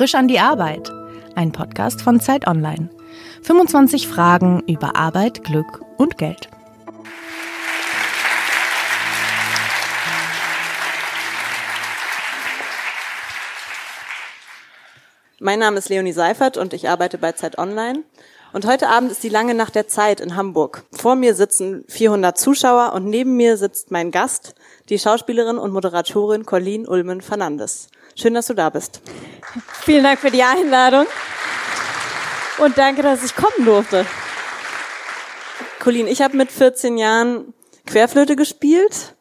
Frisch an die Arbeit. Ein Podcast von Zeit Online. 25 Fragen über Arbeit, Glück und Geld. Mein Name ist Leonie Seifert und ich arbeite bei Zeit Online. Und heute Abend ist die lange Nacht der Zeit in Hamburg. Vor mir sitzen 400 Zuschauer und neben mir sitzt mein Gast, die Schauspielerin und Moderatorin Colleen Ulmen Fernandes. Schön, dass du da bist. Vielen Dank für die Einladung und danke, dass ich kommen durfte. Colleen, ich habe mit 14 Jahren Querflöte gespielt,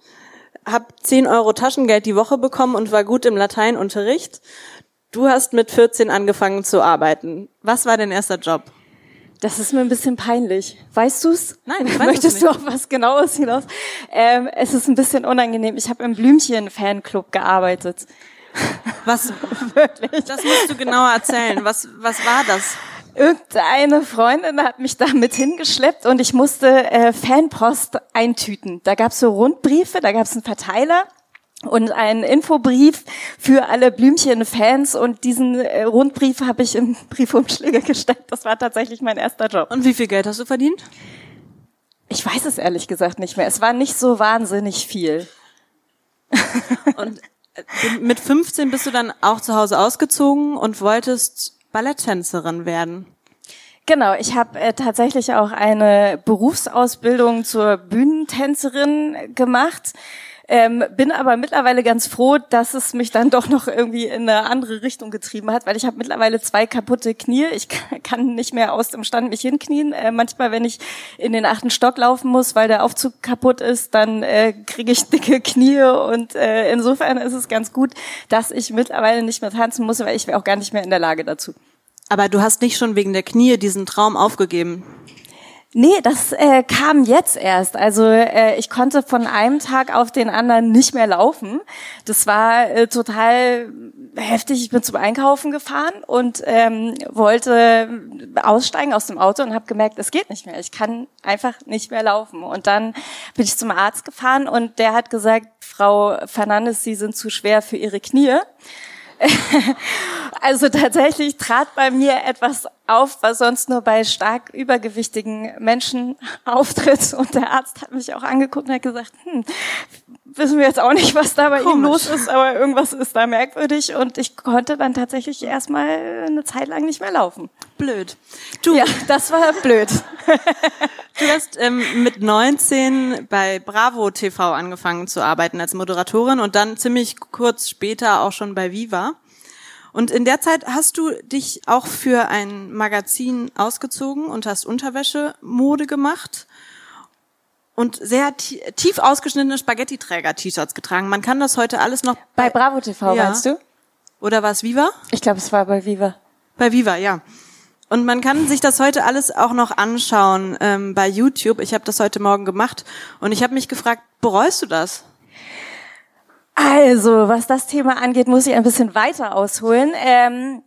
habe 10 Euro Taschengeld die Woche bekommen und war gut im Lateinunterricht. Du hast mit 14 angefangen zu arbeiten. Was war dein erster Job? Das ist mir ein bisschen peinlich. Weißt du's? Nein, ich weiß Möchtest es du nicht. auf was Genaues hinaus? Ähm, es ist ein bisschen unangenehm. Ich habe im Blümchen-Fanclub gearbeitet. Was? Wirklich. Das musst du genauer erzählen. Was, was war das? Irgendeine Freundin hat mich da mit hingeschleppt und ich musste äh, Fanpost eintüten. Da gab's so Rundbriefe, da gab's einen Verteiler und einen Infobrief für alle Blümchen-Fans und diesen äh, Rundbrief habe ich in Briefumschläge gesteckt. Das war tatsächlich mein erster Job. Und wie viel Geld hast du verdient? Ich weiß es ehrlich gesagt nicht mehr. Es war nicht so wahnsinnig viel. Und mit 15 bist du dann auch zu Hause ausgezogen und wolltest Balletttänzerin werden. Genau, ich habe äh, tatsächlich auch eine Berufsausbildung zur Bühnentänzerin gemacht. Ähm, bin aber mittlerweile ganz froh, dass es mich dann doch noch irgendwie in eine andere Richtung getrieben hat, weil ich habe mittlerweile zwei kaputte Knie. Ich kann nicht mehr aus dem Stand mich hinknien. Äh, manchmal, wenn ich in den achten Stock laufen muss, weil der Aufzug kaputt ist, dann äh, kriege ich dicke Knie und äh, insofern ist es ganz gut, dass ich mittlerweile nicht mehr tanzen muss, weil ich wäre auch gar nicht mehr in der Lage dazu. Aber du hast nicht schon wegen der Knie diesen Traum aufgegeben. Nee, das äh, kam jetzt erst. Also äh, ich konnte von einem Tag auf den anderen nicht mehr laufen. Das war äh, total heftig. Ich bin zum Einkaufen gefahren und ähm, wollte aussteigen aus dem Auto und habe gemerkt, es geht nicht mehr. Ich kann einfach nicht mehr laufen. Und dann bin ich zum Arzt gefahren und der hat gesagt, Frau Fernandes, Sie sind zu schwer für Ihre Knie. Also tatsächlich trat bei mir etwas auf, was sonst nur bei stark übergewichtigen Menschen auftritt. Und der Arzt hat mich auch angeguckt und hat gesagt, hm, wissen wir jetzt auch nicht, was da bei ihm Komisch. los ist, aber irgendwas ist da merkwürdig. Und ich konnte dann tatsächlich erstmal eine Zeit lang nicht mehr laufen. Blöd. Du, Ja, das war blöd. du hast ähm, mit 19 bei Bravo TV angefangen zu arbeiten als Moderatorin und dann ziemlich kurz später auch schon bei Viva. Und in der Zeit hast du dich auch für ein Magazin ausgezogen und hast Unterwäschemode gemacht und sehr ti- tief ausgeschnittene Spaghetti-Träger-T-Shirts getragen. Man kann das heute alles noch Bei Bravo TV, Ja. meinst du? Oder was Viva? Ich glaube, es war bei Viva. Bei Viva, ja. Und man kann sich das heute alles auch noch anschauen ähm, bei YouTube. Ich habe das heute Morgen gemacht und ich habe mich gefragt, bereust du das? Also, was das Thema angeht, muss ich ein bisschen weiter ausholen. Ähm,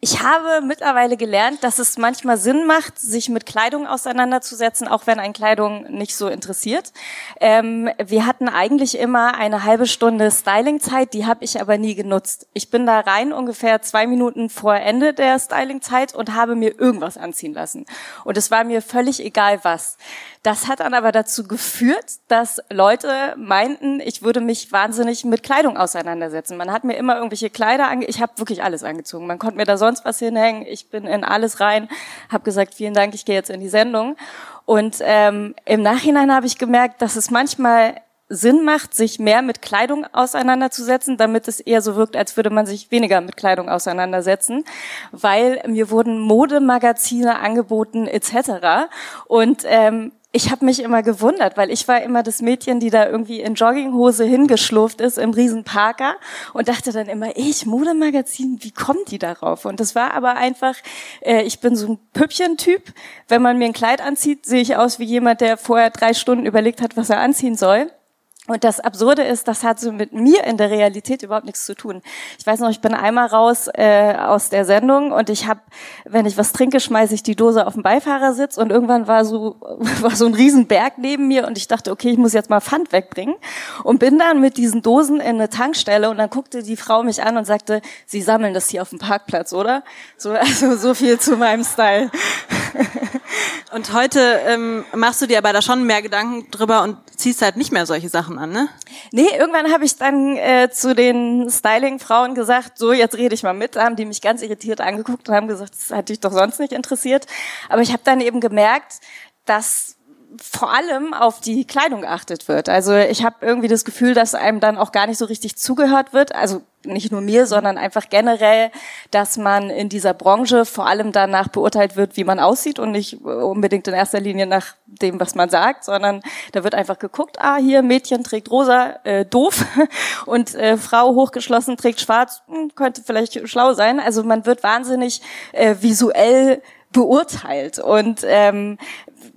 ich habe mittlerweile gelernt, dass es manchmal Sinn macht, sich mit Kleidung auseinanderzusetzen, auch wenn ein Kleidung nicht so interessiert. Ähm, wir hatten eigentlich immer eine halbe Stunde Stylingzeit, die habe ich aber nie genutzt. Ich bin da rein ungefähr zwei Minuten vor Ende der Stylingzeit und habe mir irgendwas anziehen lassen. Und es war mir völlig egal was. Das hat dann aber dazu geführt, dass Leute meinten, ich würde mich wahnsinnig mit Kleidung auseinandersetzen. Man hat mir immer irgendwelche Kleider ange ich habe wirklich alles angezogen. Man konnte mir da sonst was hinhängen. Ich bin in alles rein, habe gesagt, vielen Dank, ich gehe jetzt in die Sendung. Und ähm, im Nachhinein habe ich gemerkt, dass es manchmal Sinn macht, sich mehr mit Kleidung auseinanderzusetzen, damit es eher so wirkt, als würde man sich weniger mit Kleidung auseinandersetzen, weil mir wurden Modemagazine angeboten etc. Und ähm, ich habe mich immer gewundert, weil ich war immer das Mädchen, die da irgendwie in Jogginghose hingeschlurft ist im Riesenparker und dachte dann immer, ich, Modemagazin, wie kommen die darauf? Und das war aber einfach, äh, ich bin so ein Püppchen-Typ. Wenn man mir ein Kleid anzieht, sehe ich aus wie jemand, der vorher drei Stunden überlegt hat, was er anziehen soll. Und das Absurde ist, das hat so mit mir in der Realität überhaupt nichts zu tun. Ich weiß noch, ich bin einmal raus äh, aus der Sendung und ich habe, wenn ich was trinke, schmeiße ich die Dose auf den Beifahrersitz und irgendwann war so war so ein Riesenberg neben mir und ich dachte, okay, ich muss jetzt mal Pfand wegbringen und bin dann mit diesen Dosen in eine Tankstelle und dann guckte die Frau mich an und sagte, Sie sammeln das hier auf dem Parkplatz, oder? So also so viel zu meinem Style. Und heute ähm, machst du dir aber da schon mehr Gedanken drüber und ziehst halt nicht mehr solche Sachen an, ne? Nee, irgendwann habe ich dann äh, zu den Styling-Frauen gesagt, so, jetzt rede ich mal mit. Da haben die mich ganz irritiert angeguckt und haben gesagt, das hat dich doch sonst nicht interessiert. Aber ich habe dann eben gemerkt, dass vor allem auf die Kleidung geachtet wird. Also ich habe irgendwie das Gefühl, dass einem dann auch gar nicht so richtig zugehört wird. Also nicht nur mir, sondern einfach generell, dass man in dieser Branche vor allem danach beurteilt wird, wie man aussieht und nicht unbedingt in erster Linie nach dem, was man sagt, sondern da wird einfach geguckt, ah, hier Mädchen trägt rosa, äh, doof und äh, Frau hochgeschlossen trägt schwarz, hm, könnte vielleicht schlau sein. Also man wird wahnsinnig äh, visuell beurteilt und ähm,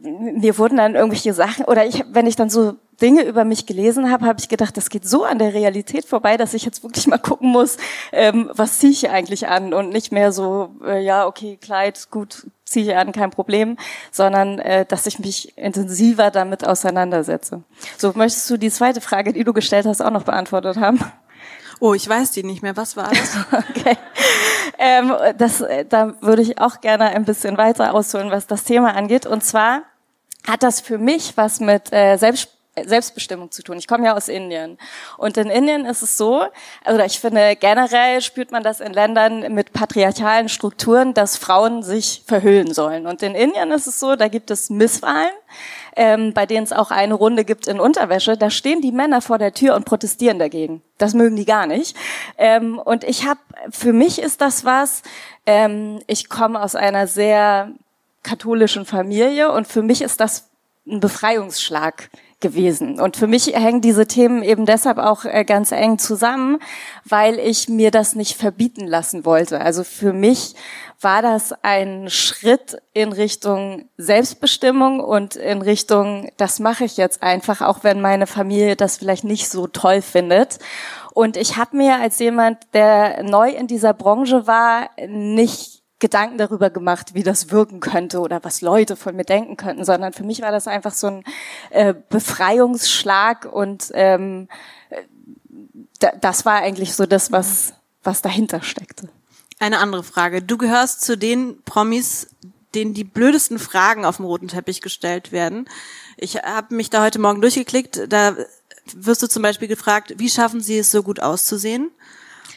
mir wurden dann irgendwelche Sachen oder ich, wenn ich dann so Dinge über mich gelesen habe, habe ich gedacht, das geht so an der Realität vorbei, dass ich jetzt wirklich mal gucken muss, ähm, was ziehe ich eigentlich an und nicht mehr so, äh, ja, okay, Kleid, gut, ziehe ich an, kein Problem, sondern äh, dass ich mich intensiver damit auseinandersetze. So, möchtest du die zweite Frage, die du gestellt hast, auch noch beantwortet haben? Oh, ich weiß die nicht mehr. Was war das? okay. Ähm, das, da würde ich auch gerne ein bisschen weiter ausholen, was das Thema angeht. Und zwar hat das für mich was mit äh, Selbst Selbstbestimmung zu tun. Ich komme ja aus Indien. Und in Indien ist es so, oder ich finde generell spürt man das in Ländern mit patriarchalen Strukturen, dass Frauen sich verhüllen sollen. Und in Indien ist es so, da gibt es Misswahlen, ähm, bei denen es auch eine Runde gibt in Unterwäsche. Da stehen die Männer vor der Tür und protestieren dagegen. Das mögen die gar nicht. Ähm, und ich habe, für mich ist das was, ähm, ich komme aus einer sehr katholischen Familie und für mich ist das ein Befreiungsschlag gewesen. Und für mich hängen diese Themen eben deshalb auch äh, ganz eng zusammen, weil ich mir das nicht verbieten lassen wollte. Also für mich war das ein Schritt in Richtung Selbstbestimmung und in Richtung, das mache ich jetzt einfach, auch wenn meine Familie das vielleicht nicht so toll findet. Und ich habe mir als jemand, der neu in dieser Branche war, nicht Gedanken darüber gemacht, wie das wirken könnte oder was Leute von mir denken könnten, sondern für mich war das einfach so ein äh, Befreiungsschlag und ähm, das war eigentlich so das, was, was dahinter steckte. Eine andere Frage. Du gehörst zu den Promis, denen die blödesten Fragen auf dem roten Teppich gestellt werden. Ich habe mich da heute Morgen durchgeklickt. Da wirst du zum Beispiel gefragt, wie schaffen sie es so gut auszusehen?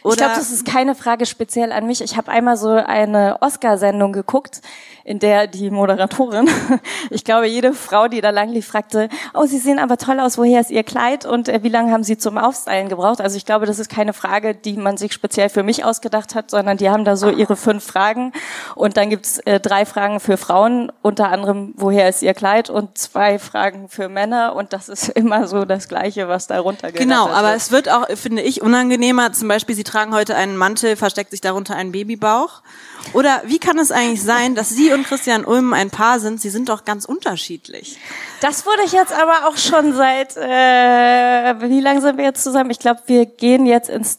Oder ich glaube, das ist keine Frage speziell an mich. Ich habe einmal so eine Oscar-Sendung geguckt, in der die Moderatorin, ich glaube, jede Frau, die da lang lief, fragte, oh, Sie sehen aber toll aus, woher ist Ihr Kleid und äh, wie lange haben Sie zum Aufstylen gebraucht? Also ich glaube, das ist keine Frage, die man sich speziell für mich ausgedacht hat, sondern die haben da so ihre fünf Fragen und dann gibt's äh, drei Fragen für Frauen, unter anderem, woher ist Ihr Kleid und zwei Fragen für Männer und das ist immer so das Gleiche, was da runtergeht. Genau, aber wird. es wird auch, finde ich, unangenehmer. Zum Beispiel, Sie tragen heute einen Mantel, versteckt sich darunter ein Babybauch. Oder wie kann es eigentlich sein, dass Sie und Christian Ulm ein Paar sind? Sie sind doch ganz unterschiedlich. Das wurde ich jetzt aber auch schon seit, äh, wie lange sind wir jetzt zusammen? Ich glaube, wir gehen jetzt ins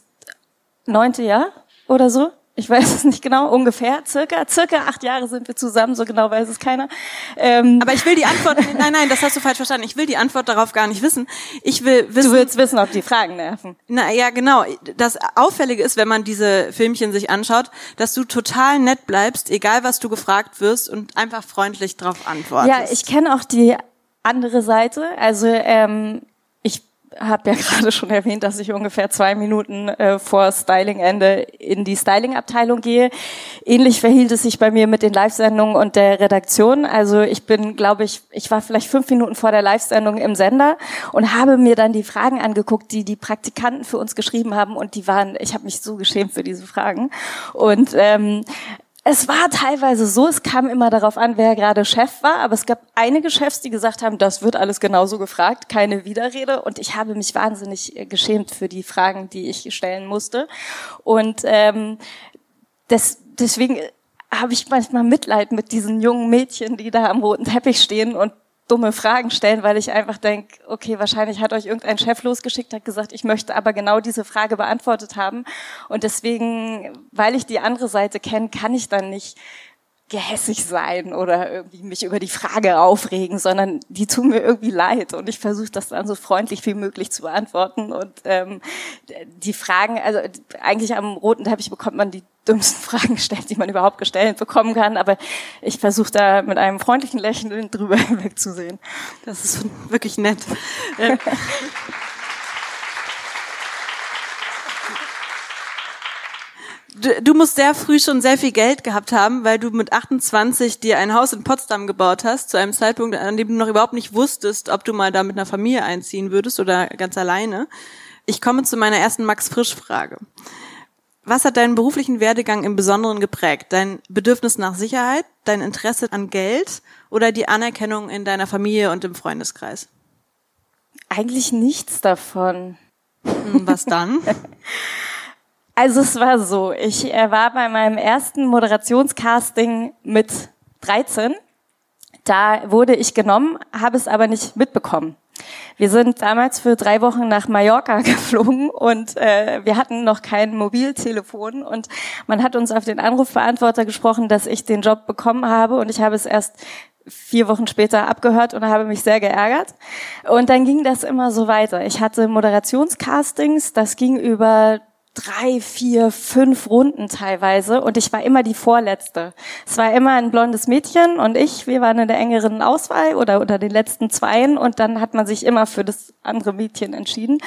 neunte Jahr oder so ich weiß es nicht genau, ungefähr, circa, circa acht Jahre sind wir zusammen, so genau weiß es keiner. Ähm Aber ich will die Antwort, nein, nein, das hast du falsch verstanden. Ich will die Antwort darauf gar nicht wissen. Ich will wissen. Du willst wissen, ob die Fragen nerven. Na ja, genau. Das Auffällige ist, wenn man diese Filmchen sich anschaut, dass du total nett bleibst, egal was du gefragt wirst und einfach freundlich darauf antwortest. Ja, ich kenne auch die andere Seite. Also ähm, habe ja gerade schon erwähnt, dass ich ungefähr zwei Minuten äh, vor Stylingende in die Stylingabteilung gehe. Ähnlich verhielt es sich bei mir mit den Live-Sendungen und der Redaktion. Also ich bin, glaube ich, ich war vielleicht fünf Minuten vor der Live-Sendung im Sender und habe mir dann die Fragen angeguckt, die die Praktikanten für uns geschrieben haben und die waren, ich habe mich so geschämt für diese Fragen. Und ähm, es war teilweise so, es kam immer darauf an, wer gerade Chef war, aber es gab einige Chefs, die gesagt haben, das wird alles genauso gefragt, keine Widerrede. Und ich habe mich wahnsinnig äh, geschämt für die Fragen, die ich stellen musste. Und ähm, das, deswegen habe ich manchmal Mitleid mit diesen jungen Mädchen, die da am roten Teppich stehen und dumme Fragen stellen, weil ich einfach denke, okay, wahrscheinlich hat euch irgendein Chef losgeschickt, hat gesagt, ich möchte aber genau diese Frage beantwortet haben. Und deswegen, weil ich die andere Seite kenne, kann ich dann nicht gehässig sein oder irgendwie mich über die Frage aufregen, sondern die tun mir irgendwie leid und ich versuche das dann so freundlich wie möglich zu beantworten und ähm, die Fragen, also eigentlich am roten Teppich bekommt man die dümmsten Fragen gestellt, die man überhaupt gestellt bekommen kann, aber ich versuche da mit einem freundlichen Lächeln drüber hinwegzusehen. Das ist wirklich nett. Du, du musst sehr früh schon sehr viel Geld gehabt haben, weil du mit 28 dir ein Haus in Potsdam gebaut hast, zu einem Zeitpunkt, an dem du noch überhaupt nicht wusstest, ob du mal da mit einer Familie einziehen würdest oder ganz alleine. Ich komme zu meiner ersten Max-Frisch-Frage. Was hat deinen beruflichen Werdegang im Besonderen geprägt? Dein Bedürfnis nach Sicherheit, dein Interesse an Geld oder die Anerkennung in deiner Familie und im Freundeskreis? Eigentlich nichts davon. Hm, was dann? Also es war so, ich war bei meinem ersten Moderationscasting mit 13. Da wurde ich genommen, habe es aber nicht mitbekommen. Wir sind damals für drei Wochen nach Mallorca geflogen und äh, wir hatten noch kein Mobiltelefon und man hat uns auf den Anrufbeantworter gesprochen, dass ich den Job bekommen habe und ich habe es erst vier Wochen später abgehört und habe mich sehr geärgert. Und dann ging das immer so weiter. Ich hatte Moderationscastings, das ging über drei, vier, fünf Runden teilweise und ich war immer die Vorletzte. Es war immer ein blondes Mädchen und ich, wir waren in der engeren Auswahl oder unter den letzten Zweien und dann hat man sich immer für das andere Mädchen entschieden.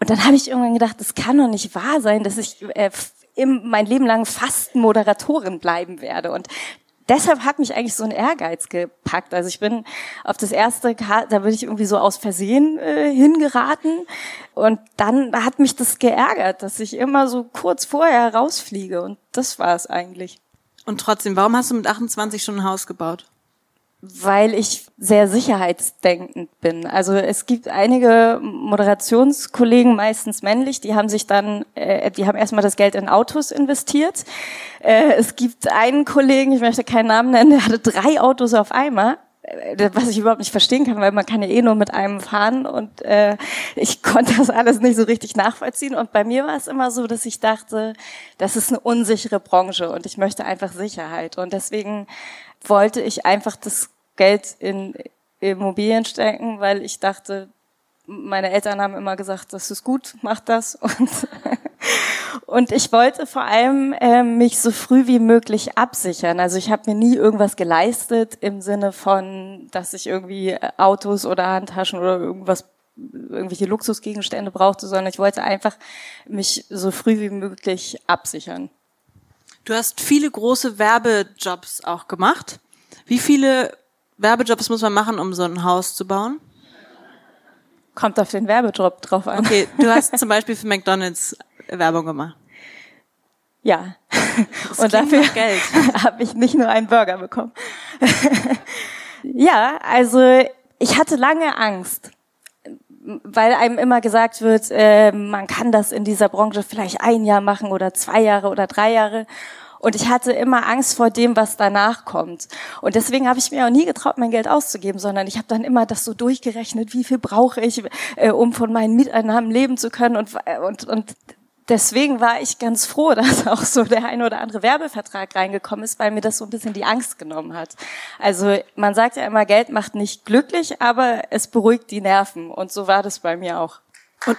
Und dann habe ich irgendwann gedacht, das kann doch nicht wahr sein, dass ich äh, im, mein Leben lang fast Moderatorin bleiben werde. Und deshalb hat mich eigentlich so ein Ehrgeiz gepackt. Also ich bin auf das erste, da bin ich irgendwie so aus Versehen äh, hingeraten und dann hat mich das geärgert, dass ich immer so kurz vorher rausfliege und das war es eigentlich. Und trotzdem, warum hast du mit 28 schon ein Haus gebaut? Weil ich sehr sicherheitsdenkend bin. Also es gibt einige Moderationskollegen, meistens männlich, die haben sich dann, äh, die haben erstmal das Geld in Autos investiert. Äh, es gibt einen Kollegen, ich möchte keinen Namen nennen, der hatte drei Autos auf einmal äh, was ich überhaupt nicht verstehen kann, weil man kann ja eh nur mit einem fahren und äh, ich konnte das alles nicht so richtig nachvollziehen. Und bei mir war es immer so, dass ich dachte, das ist eine unsichere Branche und ich möchte einfach Sicherheit. Und deswegen wollte ich einfach das Geld in Immobilien stecken, weil ich dachte, meine Eltern haben immer gesagt, das ist gut, mach das. Und, und ich wollte vor allem äh, mich so früh wie möglich absichern. Also ich habe mir nie irgendwas geleistet im Sinne von, dass ich irgendwie Autos oder Handtaschen oder irgendwas irgendwelche Luxusgegenstände brauchte, sondern ich wollte einfach mich so früh wie möglich absichern. Du hast viele große Werbejobs auch gemacht. Wie viele Werbejobs muss man machen, um so ein Haus zu bauen? Kommt auf den Werbejob drauf an. Okay, du hast zum Beispiel für McDonalds Werbung gemacht. Ja. Das Und dafür habe ich nicht nur einen Burger bekommen. ja, also ich hatte lange Angst, weil einem immer gesagt wird, äh, man kann das in dieser Branche vielleicht ein Jahr machen oder zwei Jahre oder drei Jahre. Und ich hatte immer Angst vor dem, was danach kommt. Und deswegen habe ich mir auch nie getraut, mein Geld auszugeben, sondern ich habe dann immer das so durchgerechnet, wie viel brauche ich, äh, um von meinen Mieteinnahmen leben zu können. Und, und, und deswegen war ich ganz froh, dass auch so der ein oder andere Werbevertrag reingekommen ist, weil mir das so ein bisschen die Angst genommen hat. Also man sagt ja immer, Geld macht nicht glücklich, aber es beruhigt die Nerven. Und so war das bei mir auch. Und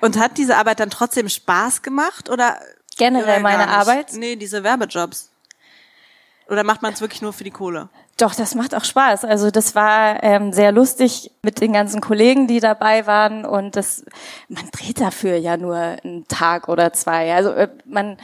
und hat diese Arbeit dann trotzdem Spaß gemacht oder generell oder meine Arbeit? Nee, diese Werbejobs. Oder macht man es wirklich nur für die Kohle? Doch, das macht auch Spaß. Also das war ähm, sehr lustig mit den ganzen Kollegen, die dabei waren und das man dreht dafür ja nur einen Tag oder zwei. Also äh, man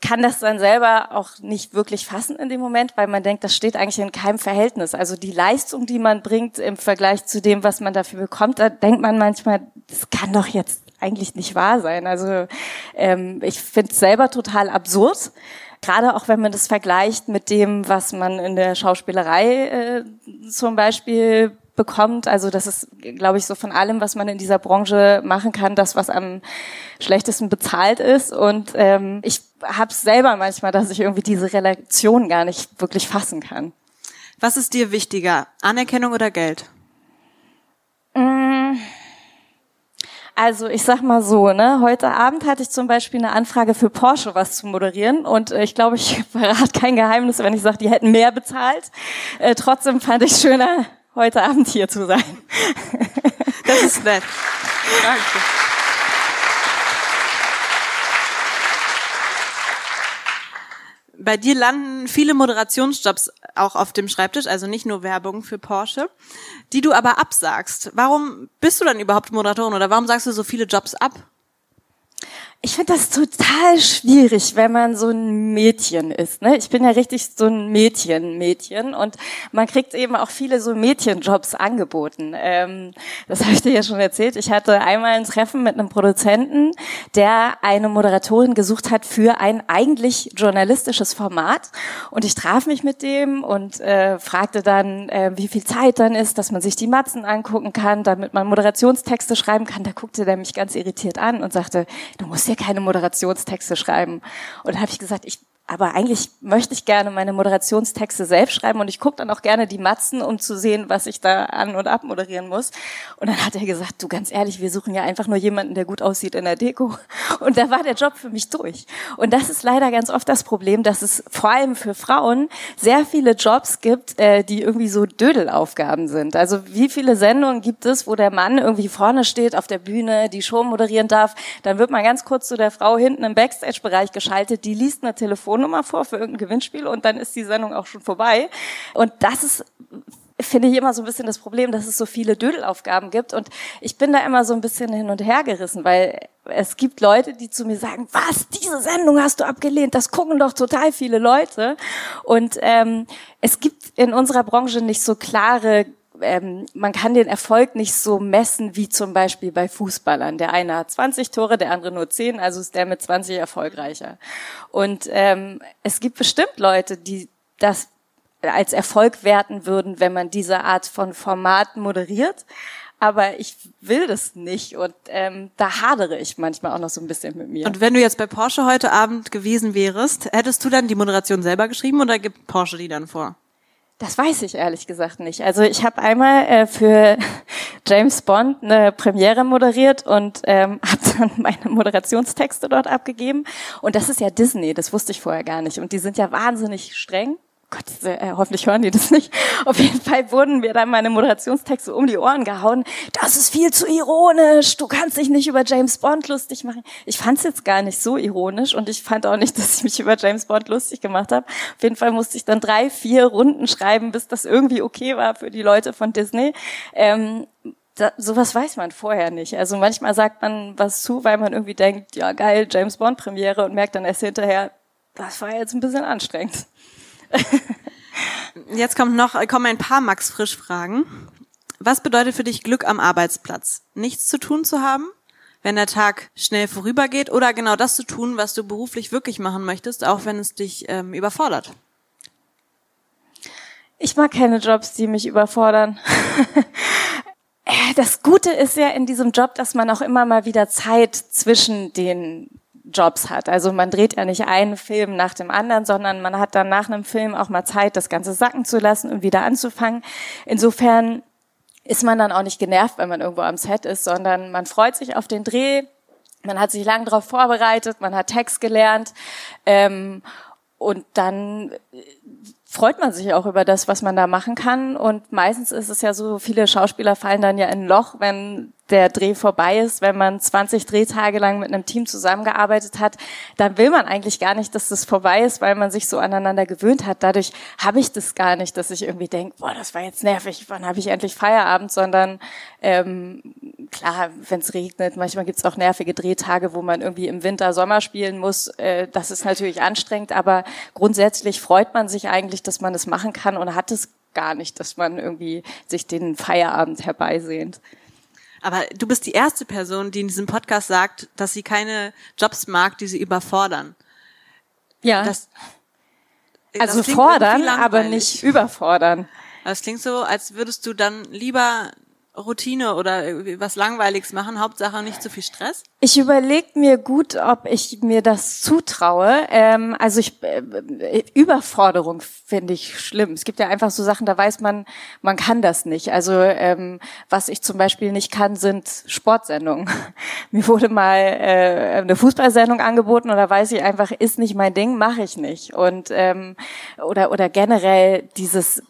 kann das dann selber auch nicht wirklich fassen in dem Moment, weil man denkt, das steht eigentlich in keinem Verhältnis. Also die Leistung, die man bringt im Vergleich zu dem, was man dafür bekommt, da denkt man manchmal, das kann doch jetzt eigentlich nicht wahr sein. Also ähm, ich finde es selber total absurd. Gerade auch wenn man das vergleicht mit dem, was man in der Schauspielerei äh, zum Beispiel bekommt. Also das ist, glaube ich, so von allem, was man in dieser Branche machen kann, das, was am schlechtesten bezahlt ist. Und ähm, ich habe selber manchmal, dass ich irgendwie diese Relation gar nicht wirklich fassen kann. Was ist dir wichtiger, Anerkennung oder Geld? Also ich sag mal so, ne, heute Abend hatte ich zum Beispiel eine Anfrage für Porsche, was zu moderieren. Und äh, ich glaube, ich verrate kein Geheimnis, wenn ich sage, die hätten mehr bezahlt. Äh, trotzdem fand ich schöner, heute Abend hier zu sein. Das ist nett. Danke. Bei dir landen viele Moderationsjobs auch auf dem Schreibtisch, also nicht nur Werbung für Porsche, die du aber absagst. Warum bist du dann überhaupt Moderatorin oder warum sagst du so viele Jobs ab? Ich finde das total schwierig, wenn man so ein Mädchen ist. Ne? Ich bin ja richtig so ein Mädchen, Mädchen und man kriegt eben auch viele so Mädchenjobs angeboten. Ähm, das habe ich dir ja schon erzählt. Ich hatte einmal ein Treffen mit einem Produzenten, der eine Moderatorin gesucht hat für ein eigentlich journalistisches Format und ich traf mich mit dem und äh, fragte dann, äh, wie viel Zeit dann ist, dass man sich die Matzen angucken kann, damit man Moderationstexte schreiben kann. Da guckte der mich ganz irritiert an und sagte, du musst ja keine Moderationstexte schreiben. Und da habe ich gesagt, ich aber eigentlich möchte ich gerne meine Moderationstexte selbst schreiben und ich gucke dann auch gerne die Matzen, um zu sehen, was ich da an- und abmoderieren muss. Und dann hat er gesagt, du ganz ehrlich, wir suchen ja einfach nur jemanden, der gut aussieht in der Deko. Und da war der Job für mich durch. Und das ist leider ganz oft das Problem, dass es vor allem für Frauen sehr viele Jobs gibt, äh, die irgendwie so Dödelaufgaben sind. Also wie viele Sendungen gibt es, wo der Mann irgendwie vorne steht auf der Bühne, die Show moderieren darf, dann wird man ganz kurz zu der Frau hinten im Backstage-Bereich geschaltet, die liest eine Telefon Telefonnummer vor für irgendein Gewinnspiel und dann ist die Sendung auch schon vorbei. Und das ist finde ich immer so ein bisschen das Problem, dass es so viele Dödelaufgaben gibt. Und ich bin da immer so ein bisschen hin und her gerissen, weil es gibt Leute, die zu mir sagen, was, diese Sendung hast du abgelehnt, das gucken doch total viele Leute. Und ähm, es gibt in unserer Branche nicht so klare ähm, man kann den Erfolg nicht so messen wie zum Beispiel bei Fußballern. Der eine hat 20 Tore, der andere nur 10, also ist der mit 20 erfolgreicher. Und ähm, es gibt bestimmt Leute, die das als Erfolg werten würden, wenn man diese Art von Format moderiert. Aber ich will das nicht und ähm, da hadere ich manchmal auch noch so ein bisschen mit mir. Und wenn du jetzt bei Porsche heute Abend gewesen wärst, hättest du dann die Moderation selber geschrieben oder gibt Porsche die dann vor? Das weiß ich ehrlich gesagt nicht. Also ich habe einmal äh, für James Bond eine Premiere moderiert und ähm, habe dann meine Moderationstexte dort abgegeben. Und das ist ja Disney, das wusste ich vorher gar nicht. Und die sind ja wahnsinnig streng. Gott, äh, hoffentlich hören die das nicht. Auf jeden Fall wurden mir dann meine Moderationstexte um die Ohren gehauen. Das ist viel zu ironisch. Du kannst dich nicht über James Bond lustig machen. Ich fand es jetzt gar nicht so ironisch und ich fand auch nicht, dass ich mich über James Bond lustig gemacht habe. Auf jeden Fall musste ich dann drei, vier Runden schreiben, bis das irgendwie okay war für die Leute von Disney. Ähm, da, sowas weiß man vorher nicht. Also manchmal sagt man was zu, weil man irgendwie denkt, ja geil, James Bond Premiere und merkt dann erst hinterher, das war jetzt ein bisschen anstrengend. Jetzt kommt noch, kommen ein paar Max Frisch Fragen. Was bedeutet für dich Glück am Arbeitsplatz? Nichts zu tun zu haben, wenn der Tag schnell vorübergeht oder genau das zu tun, was du beruflich wirklich machen möchtest, auch wenn es dich ähm, überfordert? Ich mag keine Jobs, die mich überfordern. Das Gute ist ja in diesem Job, dass man auch immer mal wieder Zeit zwischen den Jobs hat. Also man dreht ja nicht einen Film nach dem anderen, sondern man hat dann nach einem Film auch mal Zeit, das Ganze sacken zu lassen und wieder anzufangen. Insofern ist man dann auch nicht genervt, wenn man irgendwo am Set ist, sondern man freut sich auf den Dreh, man hat sich lange darauf vorbereitet, man hat Text gelernt ähm, und dann freut man sich auch über das, was man da machen kann. Und meistens ist es ja so, viele Schauspieler fallen dann ja in ein Loch, wenn der Dreh vorbei ist, wenn man 20 Drehtage lang mit einem Team zusammengearbeitet hat, dann will man eigentlich gar nicht, dass das vorbei ist, weil man sich so aneinander gewöhnt hat. Dadurch habe ich das gar nicht, dass ich irgendwie denke, boah, das war jetzt nervig, wann habe ich endlich Feierabend, sondern ähm, klar, wenn es regnet, manchmal gibt es auch nervige Drehtage, wo man irgendwie im Winter Sommer spielen muss. Äh, das ist natürlich anstrengend, aber grundsätzlich freut man sich eigentlich, dass man das machen kann und hat es gar nicht, dass man irgendwie sich den Feierabend herbeisehnt. Aber du bist die erste Person, die in diesem Podcast sagt, dass sie keine Jobs mag, die sie überfordern. Ja. Das, also das fordern, aber nicht überfordern. Das klingt so, als würdest du dann lieber Routine oder was Langweiliges machen? Hauptsache nicht zu viel Stress? Ich überlege mir gut, ob ich mir das zutraue. Ähm, also ich äh, Überforderung finde ich schlimm. Es gibt ja einfach so Sachen, da weiß man, man kann das nicht. Also ähm, was ich zum Beispiel nicht kann, sind Sportsendungen. Mir wurde mal äh, eine Fußballsendung angeboten und da weiß ich einfach, ist nicht mein Ding, mache ich nicht. Und ähm, oder oder generell dieses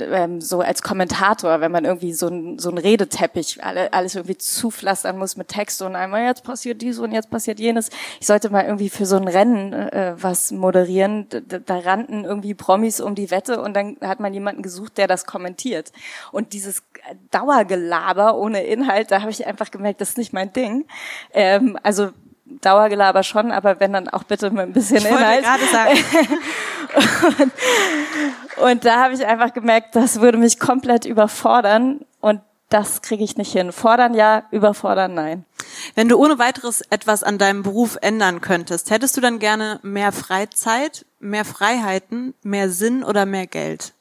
ähm, so als Kommentator, wenn man irgendwie so ein, so ein Redeteppich alle, alles irgendwie zupflastern muss mit Text und einmal jetzt passiert dies und jetzt passiert jenes. Ich sollte mal irgendwie für so ein Rennen äh, was moderieren. Da, da rannten irgendwie Promis um die Wette und dann hat man jemanden gesucht, der das kommentiert. Und dieses Dauergelaber ohne Inhalt, da habe ich einfach gemerkt, das ist nicht mein Ding. Ähm, also Dauergelaber schon, aber wenn dann auch bitte mit ein bisschen ich Inhalt. Gerade sagen. und, und da habe ich einfach gemerkt, das würde mich komplett überfordern und das kriege ich nicht hin. Fordern ja, überfordern nein. Wenn du ohne weiteres etwas an deinem Beruf ändern könntest, hättest du dann gerne mehr Freizeit, mehr Freiheiten, mehr Sinn oder mehr Geld?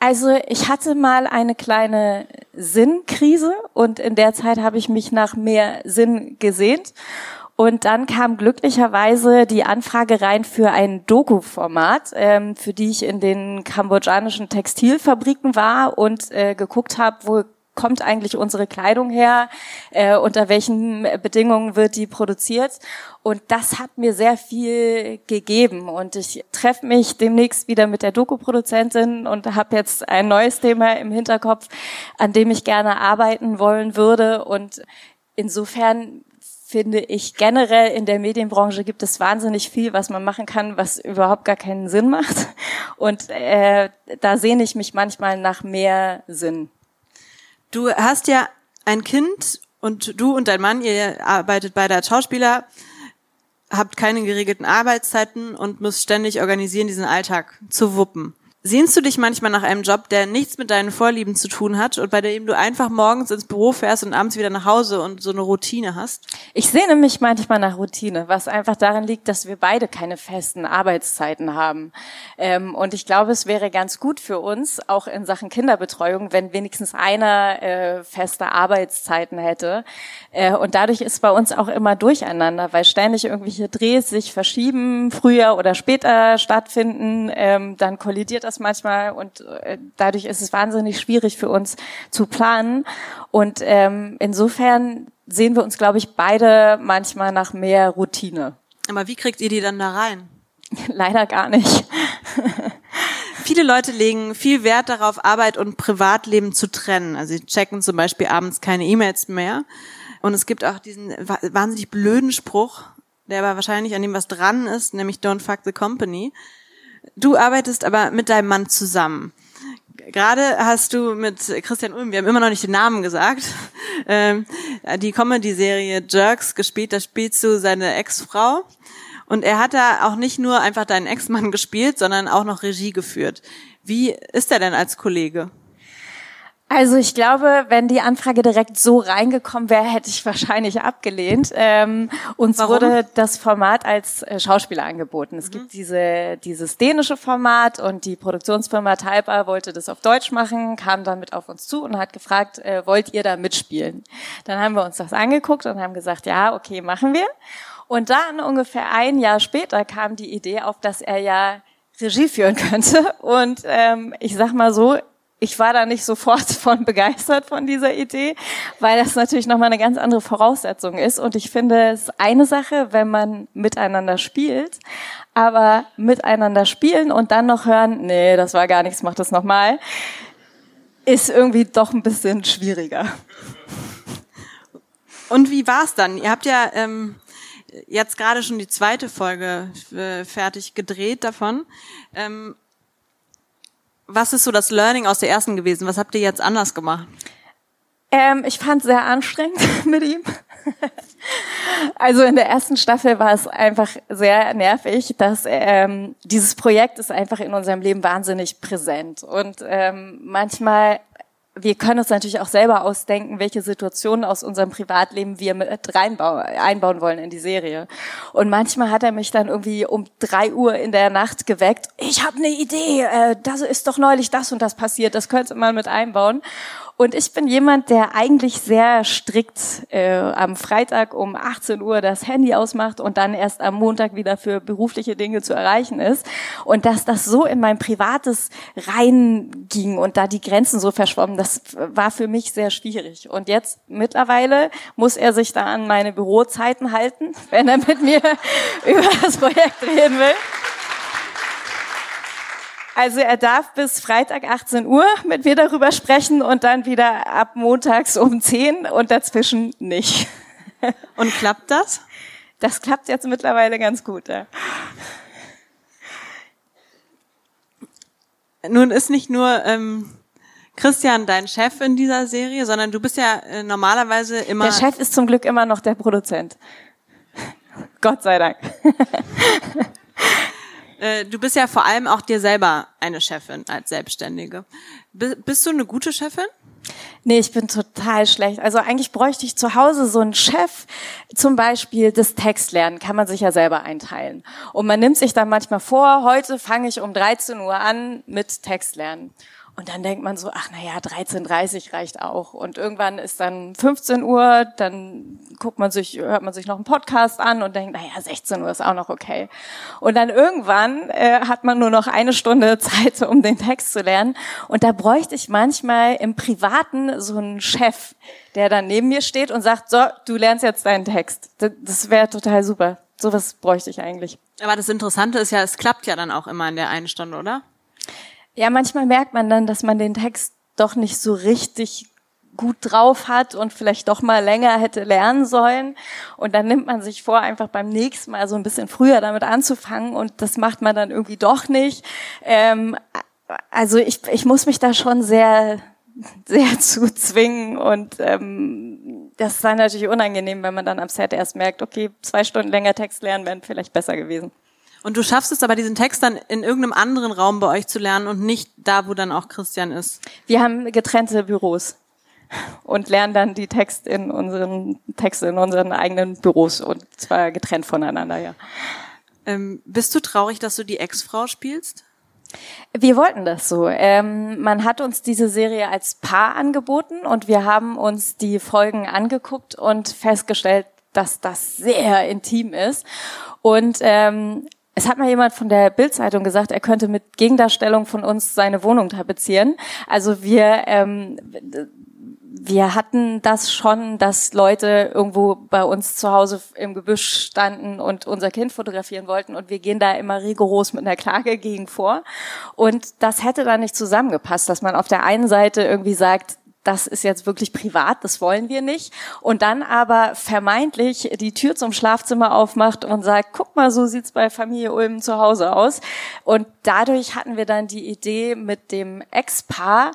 Also ich hatte mal eine kleine Sinnkrise und in der Zeit habe ich mich nach mehr Sinn gesehnt. Und dann kam glücklicherweise die Anfrage rein für ein Doku-Format, ähm, für die ich in den kambodschanischen Textilfabriken war und äh, geguckt habe, wo kommt eigentlich unsere Kleidung her, äh, unter welchen Bedingungen wird die produziert. Und das hat mir sehr viel gegeben. Und ich treffe mich demnächst wieder mit der Doku-Produzentin und habe jetzt ein neues Thema im Hinterkopf, an dem ich gerne arbeiten wollen würde. Und insofern finde ich generell in der Medienbranche gibt es wahnsinnig viel, was man machen kann, was überhaupt gar keinen Sinn macht. Und äh, da sehne ich mich manchmal nach mehr Sinn. Du hast ja ein Kind und du und dein Mann, ihr arbeitet beide als Schauspieler, habt keine geregelten Arbeitszeiten und müsst ständig organisieren, diesen Alltag zu wuppen. Sehnst du dich manchmal nach einem Job, der nichts mit deinen Vorlieben zu tun hat und bei dem du einfach morgens ins Büro fährst und abends wieder nach Hause und so eine Routine hast? Ich sehne mich manchmal nach Routine, was einfach daran liegt, dass wir beide keine festen Arbeitszeiten haben. Ähm, und ich glaube, es wäre ganz gut für uns, auch in Sachen Kinderbetreuung, wenn wenigstens einer äh, feste Arbeitszeiten hätte. Äh, und dadurch ist bei uns auch immer durcheinander, weil ständig irgendwelche Drehs sich verschieben, früher oder später stattfinden, ähm, dann kollidiert das das manchmal und äh, dadurch ist es wahnsinnig schwierig für uns zu planen. Und ähm, insofern sehen wir uns, glaube ich, beide manchmal nach mehr Routine. Aber wie kriegt ihr die dann da rein? Leider gar nicht. Viele Leute legen viel Wert darauf, Arbeit und Privatleben zu trennen. Also sie checken zum Beispiel abends keine E-Mails mehr. Und es gibt auch diesen wahnsinnig blöden Spruch, der aber wahrscheinlich an dem was dran ist, nämlich Don't fuck the company. Du arbeitest aber mit deinem Mann zusammen. Gerade hast du mit Christian Ulm, wir haben immer noch nicht den Namen gesagt, ähm, die Comedy-Serie Jerks gespielt, da spielst du seine Ex-Frau. Und er hat da auch nicht nur einfach deinen Ex-Mann gespielt, sondern auch noch Regie geführt. Wie ist er denn als Kollege? Also ich glaube, wenn die Anfrage direkt so reingekommen wäre, hätte ich wahrscheinlich abgelehnt. Ähm, uns Warum? wurde das Format als äh, Schauspieler angeboten. Es mhm. gibt diese, dieses dänische Format und die Produktionsfirma Talpa wollte das auf Deutsch machen, kam dann mit auf uns zu und hat gefragt, äh, wollt ihr da mitspielen? Dann haben wir uns das angeguckt und haben gesagt, ja, okay, machen wir. Und dann ungefähr ein Jahr später kam die Idee auf, dass er ja Regie führen könnte. Und ähm, ich sag mal so, ich war da nicht sofort von begeistert von dieser Idee, weil das natürlich nochmal eine ganz andere Voraussetzung ist. Und ich finde es eine Sache, wenn man miteinander spielt, aber miteinander spielen und dann noch hören, nee, das war gar nichts, mach das nochmal, ist irgendwie doch ein bisschen schwieriger. Und wie war's dann? Ihr habt ja ähm, jetzt gerade schon die zweite Folge äh, fertig gedreht davon. Ähm, was ist so das Learning aus der ersten gewesen? Was habt ihr jetzt anders gemacht? Ähm, ich fand es sehr anstrengend mit ihm. Also in der ersten Staffel war es einfach sehr nervig, dass ähm, dieses Projekt ist einfach in unserem Leben wahnsinnig präsent und ähm, manchmal wir können uns natürlich auch selber ausdenken, welche Situationen aus unserem Privatleben wir mit einbauen wollen in die Serie. Und manchmal hat er mich dann irgendwie um drei Uhr in der Nacht geweckt. Ich habe eine Idee, äh, das ist doch neulich das und das passiert, das könnte man mit einbauen. Und ich bin jemand, der eigentlich sehr strikt äh, am Freitag um 18 Uhr das Handy ausmacht und dann erst am Montag wieder für berufliche Dinge zu erreichen ist. Und dass das so in mein Privates reinging und da die Grenzen so verschwommen, das war für mich sehr schwierig. Und jetzt mittlerweile muss er sich da an meine Bürozeiten halten, wenn er mit mir über das Projekt reden will. Also er darf bis Freitag 18 Uhr mit mir darüber sprechen und dann wieder ab montags um 10 und dazwischen nicht. Und klappt das? Das klappt jetzt mittlerweile ganz gut. Ja. Nun ist nicht nur ähm, Christian dein Chef in dieser Serie, sondern du bist ja äh, normalerweise immer. Der Chef ist zum Glück immer noch der Produzent. Gott sei Dank. Äh, du bist ja vor allem auch dir selber eine Chefin als Selbstständige. Bist du eine gute Chefin? Nee, ich bin total schlecht. Also eigentlich bräuchte ich zu Hause so einen Chef, zum Beispiel das Textlernen, kann man sich ja selber einteilen. Und man nimmt sich dann manchmal vor, heute fange ich um 13 Uhr an mit Textlernen. Und dann denkt man so, ach naja, 13.30 reicht auch. Und irgendwann ist dann 15 Uhr, dann guckt man sich, hört man sich noch einen Podcast an und denkt, naja, 16 Uhr ist auch noch okay. Und dann irgendwann äh, hat man nur noch eine Stunde Zeit, um den Text zu lernen. Und da bräuchte ich manchmal im Privaten so einen Chef, der dann neben mir steht und sagt, so, du lernst jetzt deinen Text. Das, wäre total super. Sowas bräuchte ich eigentlich. Aber das Interessante ist ja, es klappt ja dann auch immer in der einen Stunde, oder? Ja, manchmal merkt man dann, dass man den Text doch nicht so richtig gut drauf hat und vielleicht doch mal länger hätte lernen sollen. Und dann nimmt man sich vor, einfach beim nächsten Mal so ein bisschen früher damit anzufangen und das macht man dann irgendwie doch nicht. Ähm, also ich, ich muss mich da schon sehr, sehr zu zwingen und ähm, das ist dann natürlich unangenehm, wenn man dann am Set erst merkt, okay, zwei Stunden länger Text lernen wären vielleicht besser gewesen. Und du schaffst es aber, diesen Text dann in irgendeinem anderen Raum bei euch zu lernen und nicht da, wo dann auch Christian ist. Wir haben getrennte Büros und lernen dann die Text in unseren Texte in unseren eigenen Büros und zwar getrennt voneinander, ja. Ähm, bist du traurig, dass du die Ex-Frau spielst? Wir wollten das so. Ähm, man hat uns diese Serie als Paar angeboten und wir haben uns die Folgen angeguckt und festgestellt, dass das sehr intim ist. Und ähm, es hat mal jemand von der Bildzeitung gesagt, er könnte mit Gegendarstellung von uns seine Wohnung tapezieren. Also wir ähm, wir hatten das schon, dass Leute irgendwo bei uns zu Hause im Gebüsch standen und unser Kind fotografieren wollten und wir gehen da immer rigoros mit einer Klage gegen vor. Und das hätte da nicht zusammengepasst, dass man auf der einen Seite irgendwie sagt, das ist jetzt wirklich privat, das wollen wir nicht. Und dann aber vermeintlich die Tür zum Schlafzimmer aufmacht und sagt, guck mal, so sieht's bei Familie Ulm zu Hause aus. Und dadurch hatten wir dann die Idee mit dem Ex-Paar,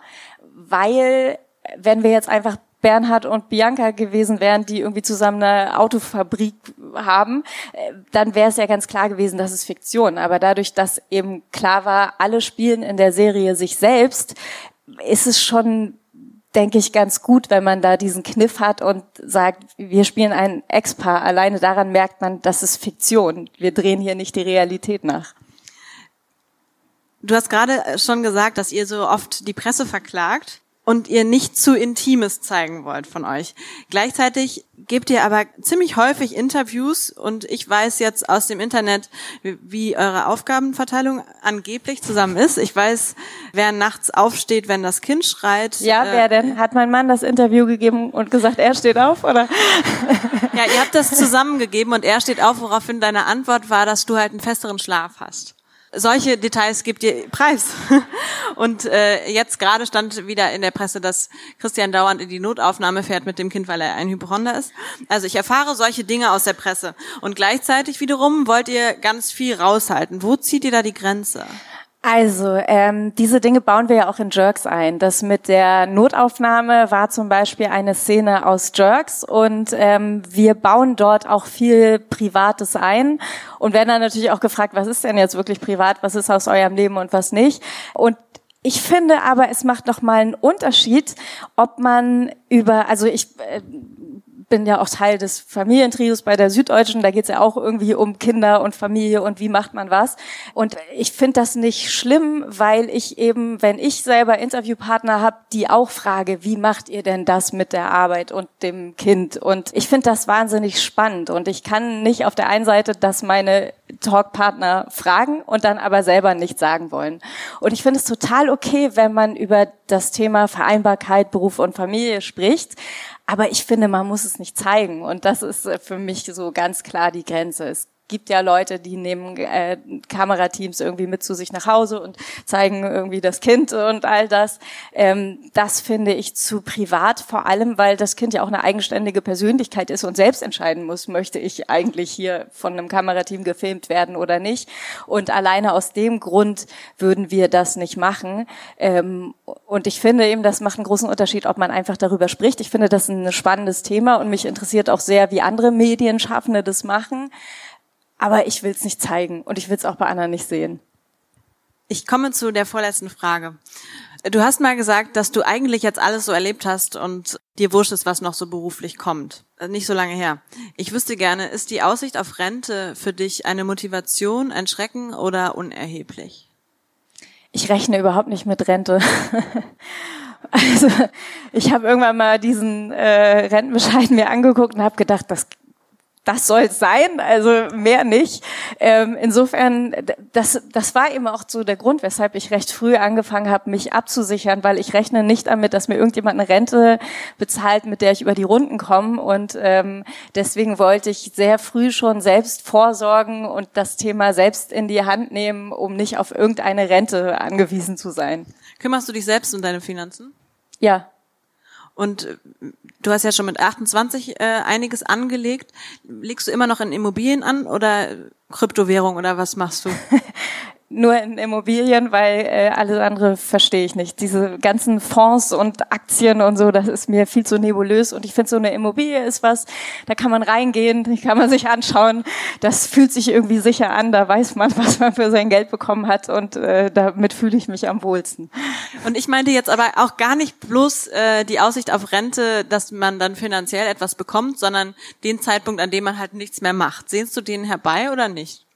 weil wenn wir jetzt einfach Bernhard und Bianca gewesen wären, die irgendwie zusammen eine Autofabrik haben, dann wäre es ja ganz klar gewesen, das ist Fiktion. Aber dadurch, dass eben klar war, alle spielen in der Serie sich selbst, ist es schon denke ich, ganz gut, wenn man da diesen Kniff hat und sagt, wir spielen ein Ex-Paar. Alleine daran merkt man, das ist Fiktion. Wir drehen hier nicht die Realität nach. Du hast gerade schon gesagt, dass ihr so oft die Presse verklagt und ihr nicht zu Intimes zeigen wollt von euch. Gleichzeitig gebt ihr aber ziemlich häufig Interviews und ich weiß jetzt aus dem Internet, wie eure Aufgabenverteilung angeblich zusammen ist. Ich weiß, wer nachts aufsteht, wenn das Kind schreit. Ja, äh, wer denn? Hat mein Mann das Interview gegeben und gesagt, er steht auf, oder? Ja, ihr habt das zusammengegeben und er steht auf, woraufhin deine Antwort war, dass du halt einen festeren Schlaf hast solche Details gibt ihr preis. Und äh, jetzt gerade stand wieder in der Presse, dass Christian dauernd in die Notaufnahme fährt mit dem Kind, weil er ein Hypochonder ist. Also ich erfahre solche Dinge aus der Presse. Und gleichzeitig wiederum wollt ihr ganz viel raushalten. Wo zieht ihr da die Grenze? Also, ähm, diese Dinge bauen wir ja auch in Jerks ein. Das mit der Notaufnahme war zum Beispiel eine Szene aus Jerks und ähm, wir bauen dort auch viel Privates ein und werden dann natürlich auch gefragt, was ist denn jetzt wirklich privat, was ist aus eurem Leben und was nicht. Und ich finde aber, es macht noch mal einen Unterschied, ob man über, also ich äh, bin ja auch Teil des Familientrios bei der Süddeutschen. Da geht's ja auch irgendwie um Kinder und Familie und wie macht man was. Und ich finde das nicht schlimm, weil ich eben, wenn ich selber Interviewpartner habe, die auch frage, wie macht ihr denn das mit der Arbeit und dem Kind? Und ich finde das wahnsinnig spannend. Und ich kann nicht auf der einen Seite, dass meine Talkpartner fragen und dann aber selber nichts sagen wollen. Und ich finde es total okay, wenn man über das Thema Vereinbarkeit, Beruf und Familie spricht. Aber ich finde, man muss es nicht zeigen. Und das ist äh, für mich so ganz klar die Grenze. Es gibt ja Leute, die nehmen äh, Kamerateams irgendwie mit zu sich nach Hause und zeigen irgendwie das Kind und all das. Ähm, das finde ich zu privat, vor allem, weil das Kind ja auch eine eigenständige Persönlichkeit ist und selbst entscheiden muss, möchte ich eigentlich hier von einem Kamerateam gefilmt werden oder nicht. Und alleine aus dem Grund würden wir das nicht machen. Ähm, und ich finde eben, das macht einen großen Unterschied, ob man einfach darüber spricht. Ich finde das ein spannendes Thema und mich interessiert auch sehr, wie andere Medienschaffende das machen aber ich will es nicht zeigen und ich will es auch bei anderen nicht sehen. Ich komme zu der vorletzten Frage. Du hast mal gesagt, dass du eigentlich jetzt alles so erlebt hast und dir wurscht ist, was noch so beruflich kommt. Äh, nicht so lange her. Ich wüsste gerne, ist die Aussicht auf Rente für dich eine Motivation, ein Schrecken oder unerheblich? Ich rechne überhaupt nicht mit Rente. Also ich habe irgendwann mal diesen äh, Rentenbescheid mir angeguckt und habe gedacht, das das soll es sein, also mehr nicht. Ähm, insofern, das, das war eben auch so der Grund, weshalb ich recht früh angefangen habe, mich abzusichern, weil ich rechne nicht damit, dass mir irgendjemand eine Rente bezahlt, mit der ich über die Runden komme. Und ähm, deswegen wollte ich sehr früh schon selbst vorsorgen und das Thema selbst in die Hand nehmen, um nicht auf irgendeine Rente angewiesen zu sein. Kümmerst du dich selbst um deine Finanzen? Ja, und äh, du hast ja schon mit 28 äh, einiges angelegt. Legst du immer noch in Immobilien an oder Kryptowährung oder was machst du? nur in Immobilien, weil äh, alles andere verstehe ich nicht. Diese ganzen Fonds und Aktien und so, das ist mir viel zu nebulös. Und ich finde, so eine Immobilie ist was, da kann man reingehen, die kann man sich anschauen. Das fühlt sich irgendwie sicher an, da weiß man, was man für sein Geld bekommen hat und äh, damit fühle ich mich am wohlsten. Und ich meinte jetzt aber auch gar nicht bloß äh, die Aussicht auf Rente, dass man dann finanziell etwas bekommt, sondern den Zeitpunkt, an dem man halt nichts mehr macht. Sehnst du den herbei oder nicht?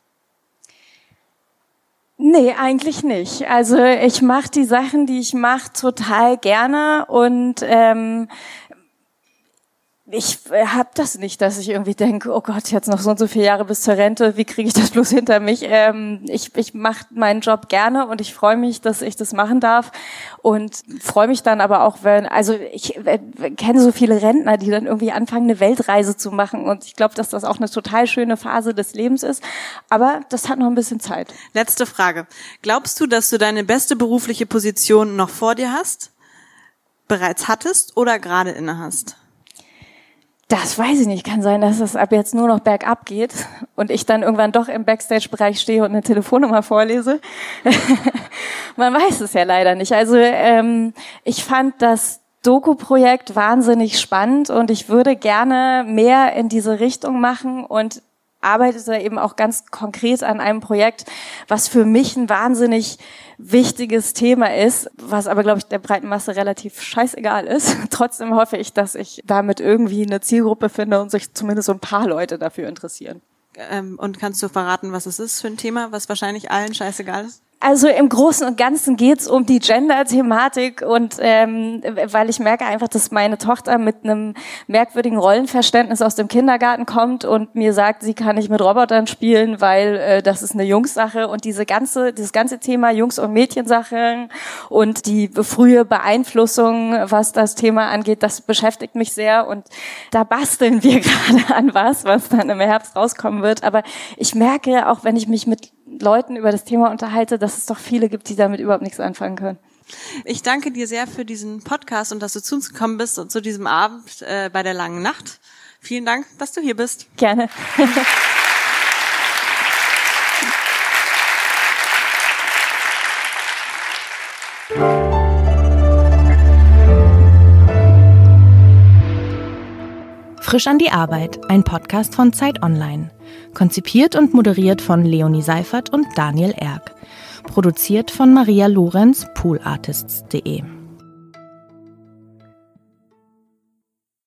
Nee, eigentlich nicht. Also ich mache die Sachen, die ich mache, total gerne und ähm, ich äh, habe das nicht, dass ich irgendwie denke, oh Gott, jetzt noch so und so viele Jahre bis zur Rente, wie kriege ich das bloß hinter mich? Ähm, ich ich mache meinen Job gerne und ich freue mich, dass ich das machen darf und freue mich dann aber auch, wenn, also ich äh, kenne so viele Rentner, die dann irgendwie anfangen, eine Weltreise zu machen und ich glaube, dass das auch eine total schöne Phase des Lebens ist, aber das hat noch ein bisschen Zeit. Letzte Frage. Glaubst du, dass du deine beste berufliche Position noch vor dir hast, bereits hattest oder gerade inne hast? Das weiß ich nicht. Kann sein, dass es ab jetzt nur noch bergab geht und ich dann irgendwann doch im Backstage-Bereich stehe und eine Telefonnummer vorlese. Man weiß es ja leider nicht. Also ähm, ich fand das Doku-Projekt wahnsinnig spannend und ich würde gerne mehr in diese Richtung machen und arbeitete eben auch ganz konkret an einem Projekt, was für mich ein wahnsinnig wichtiges Thema ist, was aber, glaube ich, der breiten Masse relativ scheißegal ist. Trotzdem hoffe ich, dass ich damit irgendwie eine Zielgruppe finde und sich zumindest so ein paar Leute dafür interessieren. Ähm, und kannst du verraten, was es ist für ein Thema, was wahrscheinlich allen scheißegal ist? Also im Großen und Ganzen geht's um die Gender-Thematik und ähm, weil ich merke einfach, dass meine Tochter mit einem merkwürdigen Rollenverständnis aus dem Kindergarten kommt und mir sagt, sie kann nicht mit Robotern spielen, weil äh, das ist eine Jungssache und diese ganze, dieses ganze Thema Jungs- und Mädchensachen und die frühe Beeinflussung, was das Thema angeht, das beschäftigt mich sehr und da basteln wir gerade an was, was dann im Herbst rauskommen wird. Aber ich merke, auch wenn ich mich mit Leuten über das Thema unterhalte, dass es doch viele gibt, die damit überhaupt nichts anfangen können. Ich danke dir sehr für diesen Podcast und dass du zu uns gekommen bist und zu diesem Abend äh, bei der langen Nacht. Vielen Dank, dass du hier bist. Gerne. Frisch an die Arbeit, ein Podcast von Zeit Online. Konzipiert und moderiert von Leonie Seifert und Daniel Erck. Produziert von Maria Lorenz, poolartists.de.